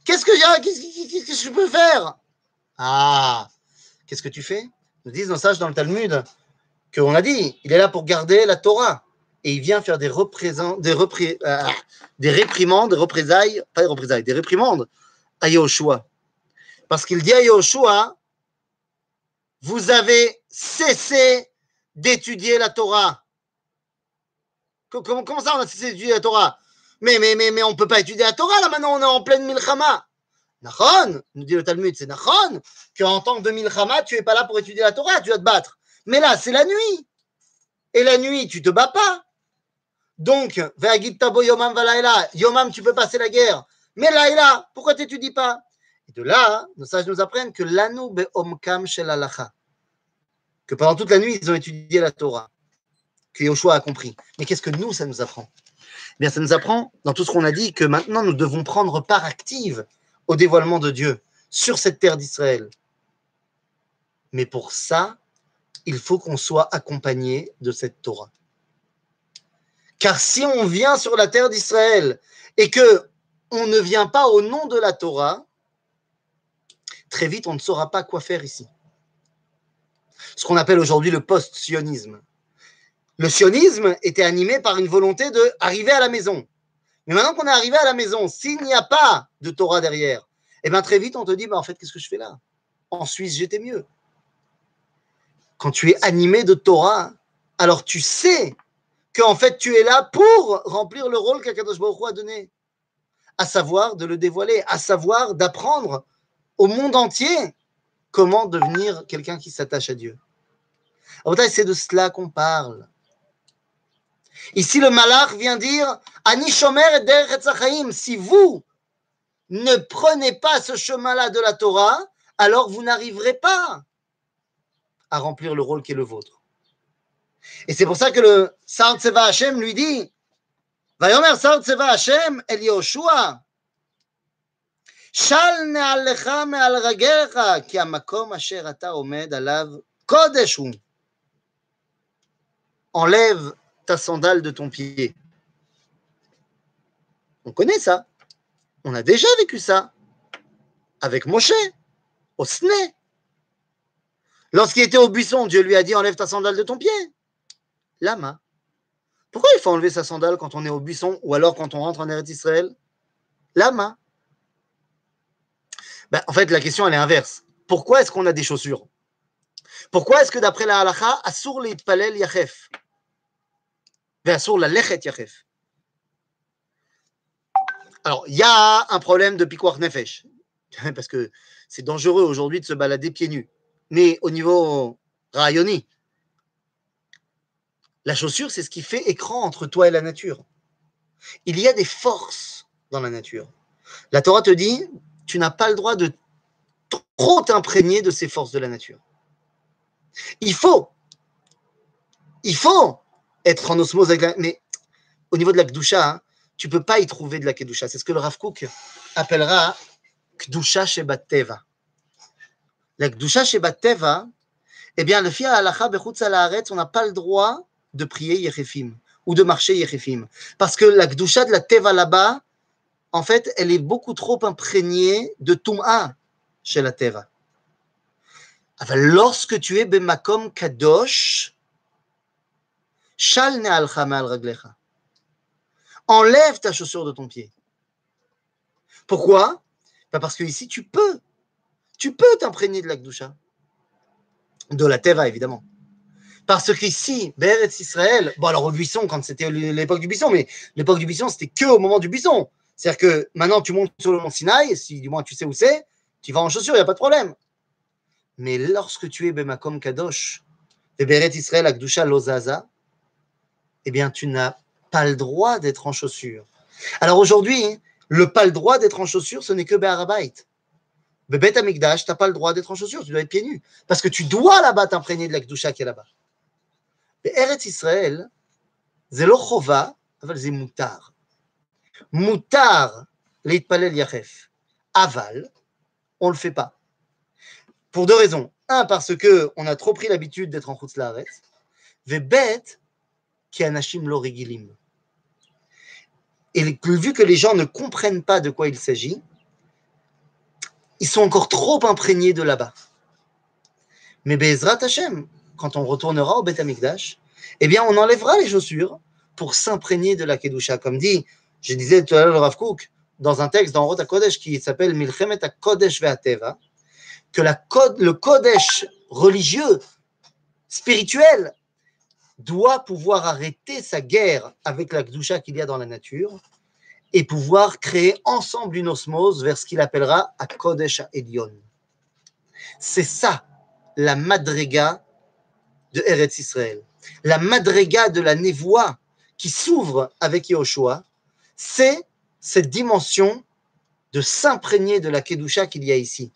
Qu'est-ce que, qu'est-ce que je peux faire Ah, qu'est-ce que tu fais Nous disent nos sages dans le Talmud qu'on a dit, il est là pour garder la Torah et il vient faire des, des, euh, des réprimandes, des représailles, pas des représailles, des réprimandes à Yahushua. Parce qu'il dit à Yahushua, vous avez cessé d'étudier la Torah. Comment, comment ça on a cessé d'étudier la Torah? Mais, mais, mais, mais on ne peut pas étudier la Torah là maintenant, on est en pleine milchama. Nachon, nous dit le Talmud, c'est Nachon, qu'en tant que de milchama, tu n'es pas là pour étudier la Torah, tu vas te battre. Mais là, c'est la nuit. Et la nuit, tu te bats pas. Donc, Yomam Valaila, Yomam, tu peux passer la guerre. Mais Laïla, pourquoi t'étudies pas? Et de là, nos sages nous apprennent que l'anu omkam shel que pendant toute la nuit, ils ont étudié la Torah, que Yoshua a compris. Mais qu'est-ce que nous, ça nous apprend? Eh Bien, ça nous apprend, dans tout ce qu'on a dit, que maintenant, nous devons prendre part active au dévoilement de Dieu sur cette terre d'Israël. Mais pour ça, il faut qu'on soit accompagné de cette Torah. Car si on vient sur la terre d'Israël et que on ne vient pas au nom de la Torah, très vite on ne saura pas quoi faire ici. Ce qu'on appelle aujourd'hui le post-sionisme. Le sionisme était animé par une volonté de arriver à la maison. Mais maintenant qu'on est arrivé à la maison, s'il n'y a pas de Torah derrière, eh bien très vite on te dit, bah, en fait, qu'est-ce que je fais là? En Suisse, j'étais mieux quand tu es animé de Torah, alors tu sais qu'en fait tu es là pour remplir le rôle qu'Akadosh Baruch a donné, à savoir de le dévoiler, à savoir d'apprendre au monde entier comment devenir quelqu'un qui s'attache à Dieu. C'est de cela qu'on parle. Ici, le malach vient dire Ani shomer et si vous ne prenez pas ce chemin-là de la Torah, alors vous n'arriverez pas à remplir le rôle qui est le vôtre. Et c'est pour ça que le Sar Tseva Hashem lui dit Vayomer Sar Tseva Hashem El Yoshua asher ata omed alav kodesh Enlève ta sandale de ton pied. On connaît ça. On a déjà vécu ça avec Moshe, au Sne. Lorsqu'il était au buisson, Dieu lui a dit enlève ta sandale de ton pied. Lama. Pourquoi il faut enlever sa sandale quand on est au buisson ou alors quand on rentre en Eretz Israël? Lama. Ben, en fait, la question elle est inverse. Pourquoi est-ce qu'on a des chaussures? Pourquoi est-ce que d'après la halacha, asur les palel yachef? Asur la lechet yachef Alors, il y a un problème de piquoir nefesh. Parce que c'est dangereux aujourd'hui de se balader pieds nus mais au niveau rayoni. La chaussure, c'est ce qui fait écran entre toi et la nature. Il y a des forces dans la nature. La Torah te dit, tu n'as pas le droit de trop t'imprégner de ces forces de la nature. Il faut, il faut être en osmose avec la... Mais au niveau de la Kdusha, hein, tu peux pas y trouver de la Kedusha. C'est ce que le Rav appellera Kdusha Shebat Teva la Gdusha chez Teva, eh bien, le Fia Alacha Bechutz on n'a pas le droit de prier Yechefim ou de marcher Yechefim. Parce que la Gdusha de la Teva là-bas, en fait, elle est beaucoup trop imprégnée de Tum'a chez la Teva. lorsque tu es Bemakom Kadosh, Shal Me'al Raglecha. Enlève ta chaussure de ton pied. Pourquoi? Parce que ici, tu peux tu peux t'imprégner de la Gdusha. De la Teva, évidemment. Parce qu'ici, Beretz Israël, bon alors au buisson, quand c'était l'époque du buisson, mais l'époque du buisson, c'était que au moment du buisson. C'est-à-dire que maintenant, tu montes sur le mont Sinaï, si du moins tu sais où c'est, tu vas en chaussures, il n'y a pas de problème. Mais lorsque tu es Bemakom Kadosh, Beret Israël Akdusha Lozaza, eh bien, tu n'as pas le droit d'être en chaussures. Alors aujourd'hui, le pas le droit d'être en chaussures, ce n'est que Be'arabait. Bébé Amigdash, tu n'as pas le droit d'être en chaussures, tu dois être pieds nus. Parce que tu dois là-bas t'imprégner de la Kdusha qui est là-bas. Mais Eretz Israël, c'est lo chova, c'est moutar. Moutar, leitpalel yachef. Aval, on ne le fait pas. Pour deux raisons. Un, parce qu'on a trop pris l'habitude d'être en chutz laaretz. Vebet, qui l'origilim. Et vu que les gens ne comprennent pas de quoi il s'agit, ils sont encore trop imprégnés de là-bas. Mais Bezrat Hashem, quand on retournera au Beth Amikdash, eh bien, on enlèvera les chaussures pour s'imprégner de la Kedusha. Comme dit, je disais tout à l'heure le Rav Kook, dans un texte dans Rota Kodesh qui s'appelle Milchemet Kodesh Ve'ateva, que la le Kodesh religieux, spirituel, doit pouvoir arrêter sa guerre avec la Kedusha qu'il y a dans la nature et pouvoir créer ensemble une osmose vers ce qu'il appellera à Kodesh Edion. C'est ça la madriga de Eretz Israël. La madrega de la névoie qui s'ouvre avec Yehoshua, c'est cette dimension de s'imprégner de la Kedusha qu'il y a ici.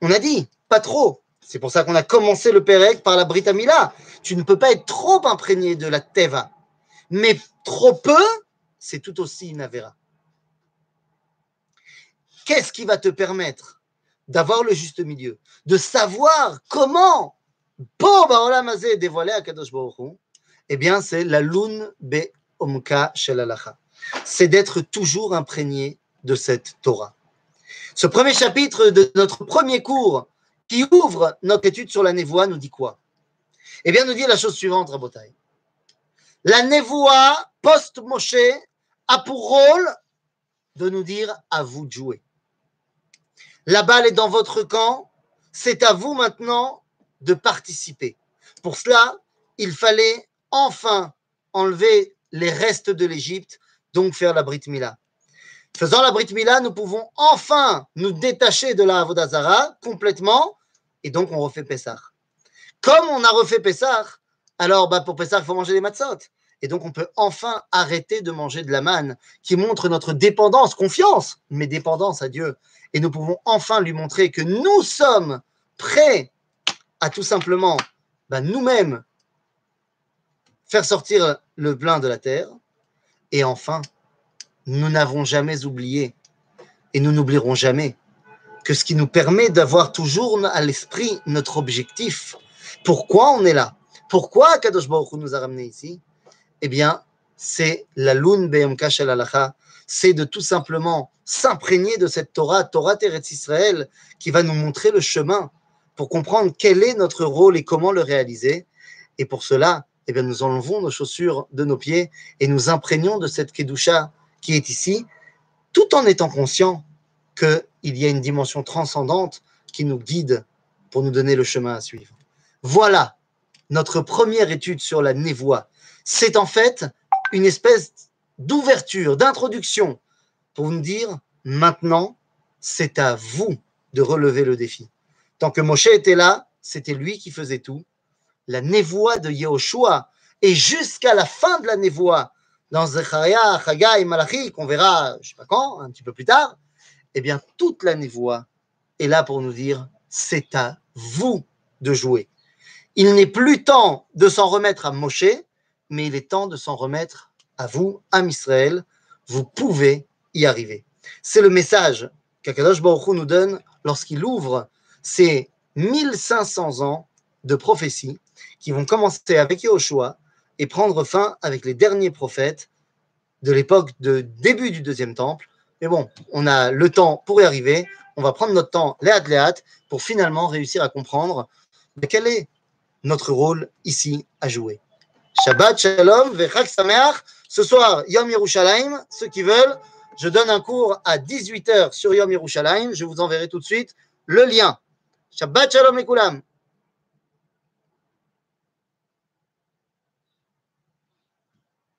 On a dit, pas trop. C'est pour ça qu'on a commencé le Pérec par la Britamila. Tu ne peux pas être trop imprégné de la Teva. Mais trop peu, c'est tout aussi une. Qu'est-ce qui va te permettre d'avoir le juste milieu, de savoir comment Eh bien, c'est la lune be omka shel C'est d'être toujours imprégné de cette Torah. Ce premier chapitre de notre premier cours qui ouvre notre étude sur la névoie nous dit quoi? Eh bien, nous dit la chose suivante, Rabotai. La névoie post-Moshe a pour rôle de nous dire à vous de jouer. La balle est dans votre camp, c'est à vous maintenant de participer. Pour cela, il fallait enfin enlever les restes de l'Égypte, donc faire la Brit Mila. Faisant la Brit Mila, nous pouvons enfin nous détacher de la Avodazara complètement, et donc on refait Pessah. Comme on a refait Pessah, alors bah, pour Pessah, il faut manger des matzot. Et donc on peut enfin arrêter de manger de la manne, qui montre notre dépendance, confiance, mais dépendance à Dieu. Et nous pouvons enfin lui montrer que nous sommes prêts à tout simplement bah, nous-mêmes faire sortir le plein de la terre. Et enfin, nous n'avons jamais oublié, et nous n'oublierons jamais, que ce qui nous permet d'avoir toujours à l'esprit notre objectif, pourquoi on est là, pourquoi Kadosh Baruch nous a ramenés ici, eh bien, c'est la lune BMK Shel c'est de tout simplement s'imprégner de cette Torah, Torah Teretz Israël, qui va nous montrer le chemin pour comprendre quel est notre rôle et comment le réaliser. Et pour cela, eh bien, nous enlevons nos chaussures de nos pieds et nous imprégnons de cette Kedusha qui est ici, tout en étant conscient qu'il y a une dimension transcendante qui nous guide pour nous donner le chemin à suivre. Voilà notre première étude sur la névoie. C'est en fait une espèce d'ouverture, d'introduction pour nous dire maintenant, c'est à vous de relever le défi. Tant que Moshe était là, c'était lui qui faisait tout. La névoie de Yehoshua, et jusqu'à la fin de la névoie, dans Zechariah, Chagai, Malachi, qu'on verra, je ne sais pas quand, un petit peu plus tard, eh bien, toute la névoie est là pour nous dire c'est à vous de jouer. Il n'est plus temps de s'en remettre à Moshe, mais il est temps de s'en remettre à vous, à Israël. Vous pouvez y arriver. C'est le message qu'Akadosh Baruch nous donne lorsqu'il ouvre ces 1500 ans de prophétie qui vont commencer avec Yahushua et prendre fin avec les derniers prophètes de l'époque de début du deuxième temple. Mais bon, on a le temps pour y arriver. On va prendre notre temps, léat léat, pour finalement réussir à comprendre quel est notre rôle ici à jouer. Shabbat Shalom, Vechak Sameach. Ce soir, Yom Yerushalayim, ceux qui veulent, je donne un cours à 18h sur Yom Yerushalayim. Je vous enverrai tout de suite le lien. Shabbat Shalom et